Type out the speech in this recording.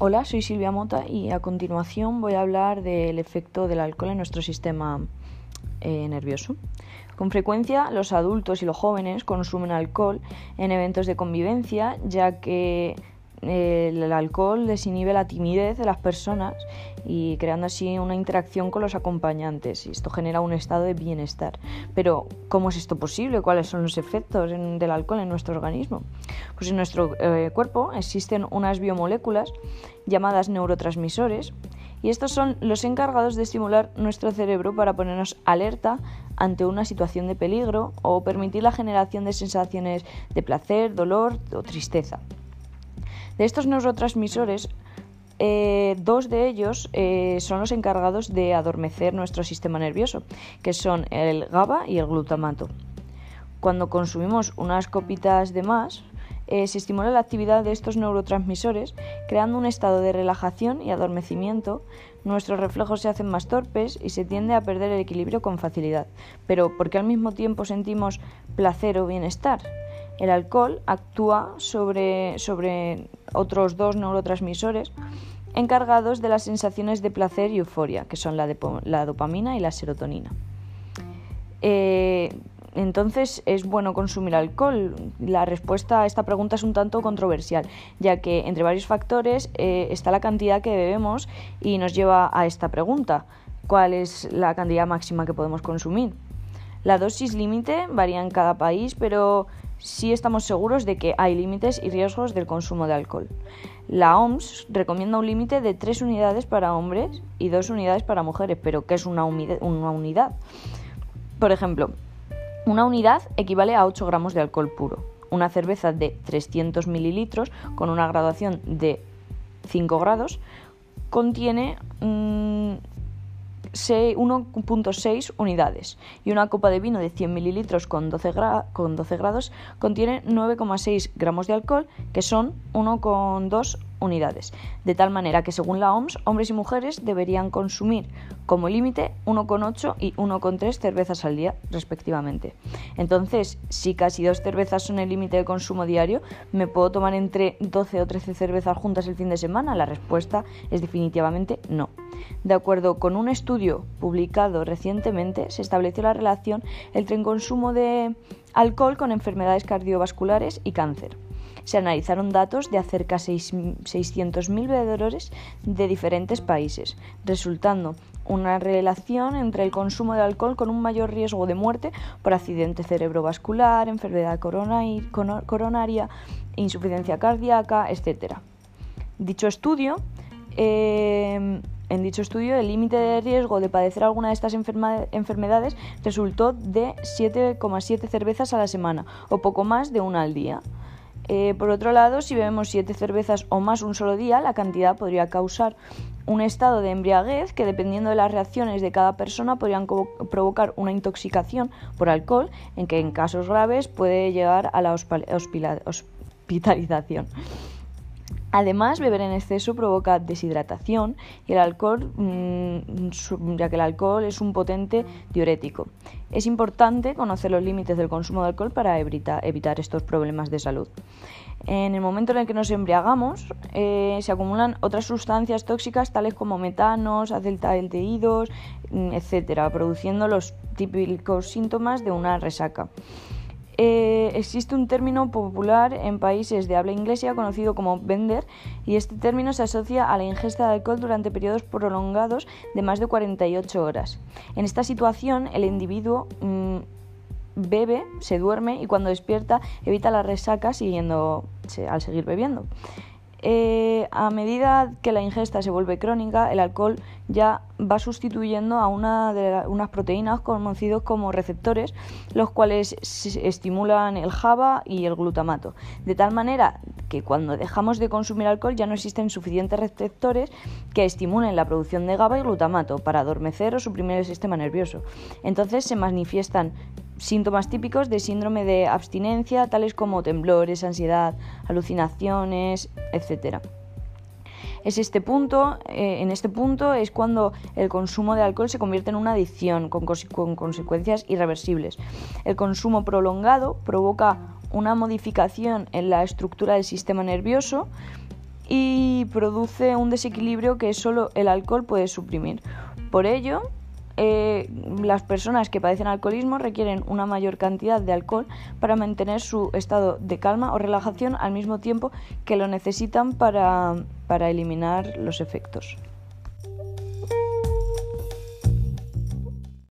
Hola, soy Silvia Mota y a continuación voy a hablar del efecto del alcohol en nuestro sistema eh, nervioso. Con frecuencia los adultos y los jóvenes consumen alcohol en eventos de convivencia ya que el alcohol desinhibe la timidez de las personas y creando así una interacción con los acompañantes y esto genera un estado de bienestar. Pero ¿cómo es esto posible? ¿Cuáles son los efectos del alcohol en nuestro organismo? Pues en nuestro eh, cuerpo existen unas biomoléculas llamadas neurotransmisores y estos son los encargados de estimular nuestro cerebro para ponernos alerta ante una situación de peligro o permitir la generación de sensaciones de placer, dolor o tristeza. De estos neurotransmisores, eh, dos de ellos eh, son los encargados de adormecer nuestro sistema nervioso, que son el GABA y el glutamato. Cuando consumimos unas copitas de más, eh, se estimula la actividad de estos neurotransmisores, creando un estado de relajación y adormecimiento. Nuestros reflejos se hacen más torpes y se tiende a perder el equilibrio con facilidad. Pero ¿por qué al mismo tiempo sentimos placer o bienestar? El alcohol actúa sobre, otros dos neurotransmisores encargados de las sensaciones de placer y euforia, que son la, dopamina y la serotonina. Eh, entonces, ¿es bueno consumir alcohol? La respuesta a esta pregunta es un tanto controversial, ya que entre varios factores eh, está la cantidad que bebemos y nos lleva a esta pregunta. ¿Cuál es la cantidad máxima que podemos consumir? La dosis límite varía en cada país, pero sí estamos seguros de que hay límites y riesgos del consumo de alcohol. La OMS recomienda un límite de 3 unidades para hombres y 2 unidades para mujeres, pero ¿qué es una, unidad? Por ejemplo, una unidad equivale a 8 gramos de alcohol puro. Una cerveza de 300 mililitros con una graduación de 5 grados contiene mm, 1.6 unidades y una copa de vino de 100 mililitros con 12, con 12 grados contiene 9,6 gramos de alcohol que son 1,2 unidades, de tal manera que según la OMS, hombres y mujeres deberían consumir como límite 1,8 y 1,3 cervezas al día, respectivamente. Entonces, si casi dos cervezas son el límite de consumo diario, ¿me puedo tomar entre 12 o 13 cervezas juntas el fin de semana? La respuesta es definitivamente no. De acuerdo con un estudio publicado recientemente, se estableció la relación entre el consumo de alcohol con enfermedades cardiovasculares y cáncer se analizaron datos de acerca de 600.000 bebedores de diferentes países, resultando una relación entre el consumo de alcohol con un mayor riesgo de muerte por accidente cerebrovascular, enfermedad coronaria, insuficiencia cardíaca, etc. Dicho estudio, em, en dicho estudio, el límite de riesgo de padecer alguna de estas enfermedades resultó de 7,7 cervezas a la semana, o poco más de una al día. Eh, por otro lado, si bebemos siete cervezas o más un solo día, la cantidad podría causar un estado de embriaguez que, dependiendo de las reacciones de cada persona, podrían provocar una intoxicación por alcohol, en que en casos graves puede llegar a la hospitalización. Además, beber en exceso provoca deshidratación y el alcohol, mm, ya que el alcohol es un potente diurético. Es importante conocer los límites del consumo de alcohol para evitar estos problemas de salud. En el momento en el que nos embriagamos, eh, se acumulan otras sustancias tóxicas tales como metanos, acetaldehídos, mm, etcétera, produciendo los típicos síntomas de una resaca. Eh, existe un término popular en países de habla inglesa conocido como vender y este término se asocia a la ingesta de alcohol durante periodos prolongados de más de 48 horas. En esta situación el individuo mm, bebe, se duerme y cuando despierta evita la resaca siguiendo, al seguir bebiendo. Eh, a medida que la ingesta se vuelve crónica, el alcohol ya va sustituyendo a unas proteínas conocidos como receptores, los cuales estimulan el GABA y el glutamato. De tal manera que cuando dejamos de consumir alcohol ya no existen suficientes receptores que estimulen la producción de GABA y glutamato para adormecer o suprimir el sistema nervioso. Entonces se manifiestan síntomas típicos de síndrome de abstinencia, tales como temblores, ansiedad, alucinaciones, etc. Es este punto, eh, en este punto es cuando el consumo de alcohol se convierte en una adicción con, con consecuencias irreversibles. El consumo prolongado provoca una modificación en la estructura del sistema nervioso y produce un desequilibrio que solo el alcohol puede suprimir. Por ello, eh, las personas que padecen alcoholismo requieren una mayor cantidad de alcohol para mantener su estado de calma o relajación al mismo tiempo que lo necesitan para eliminar los efectos.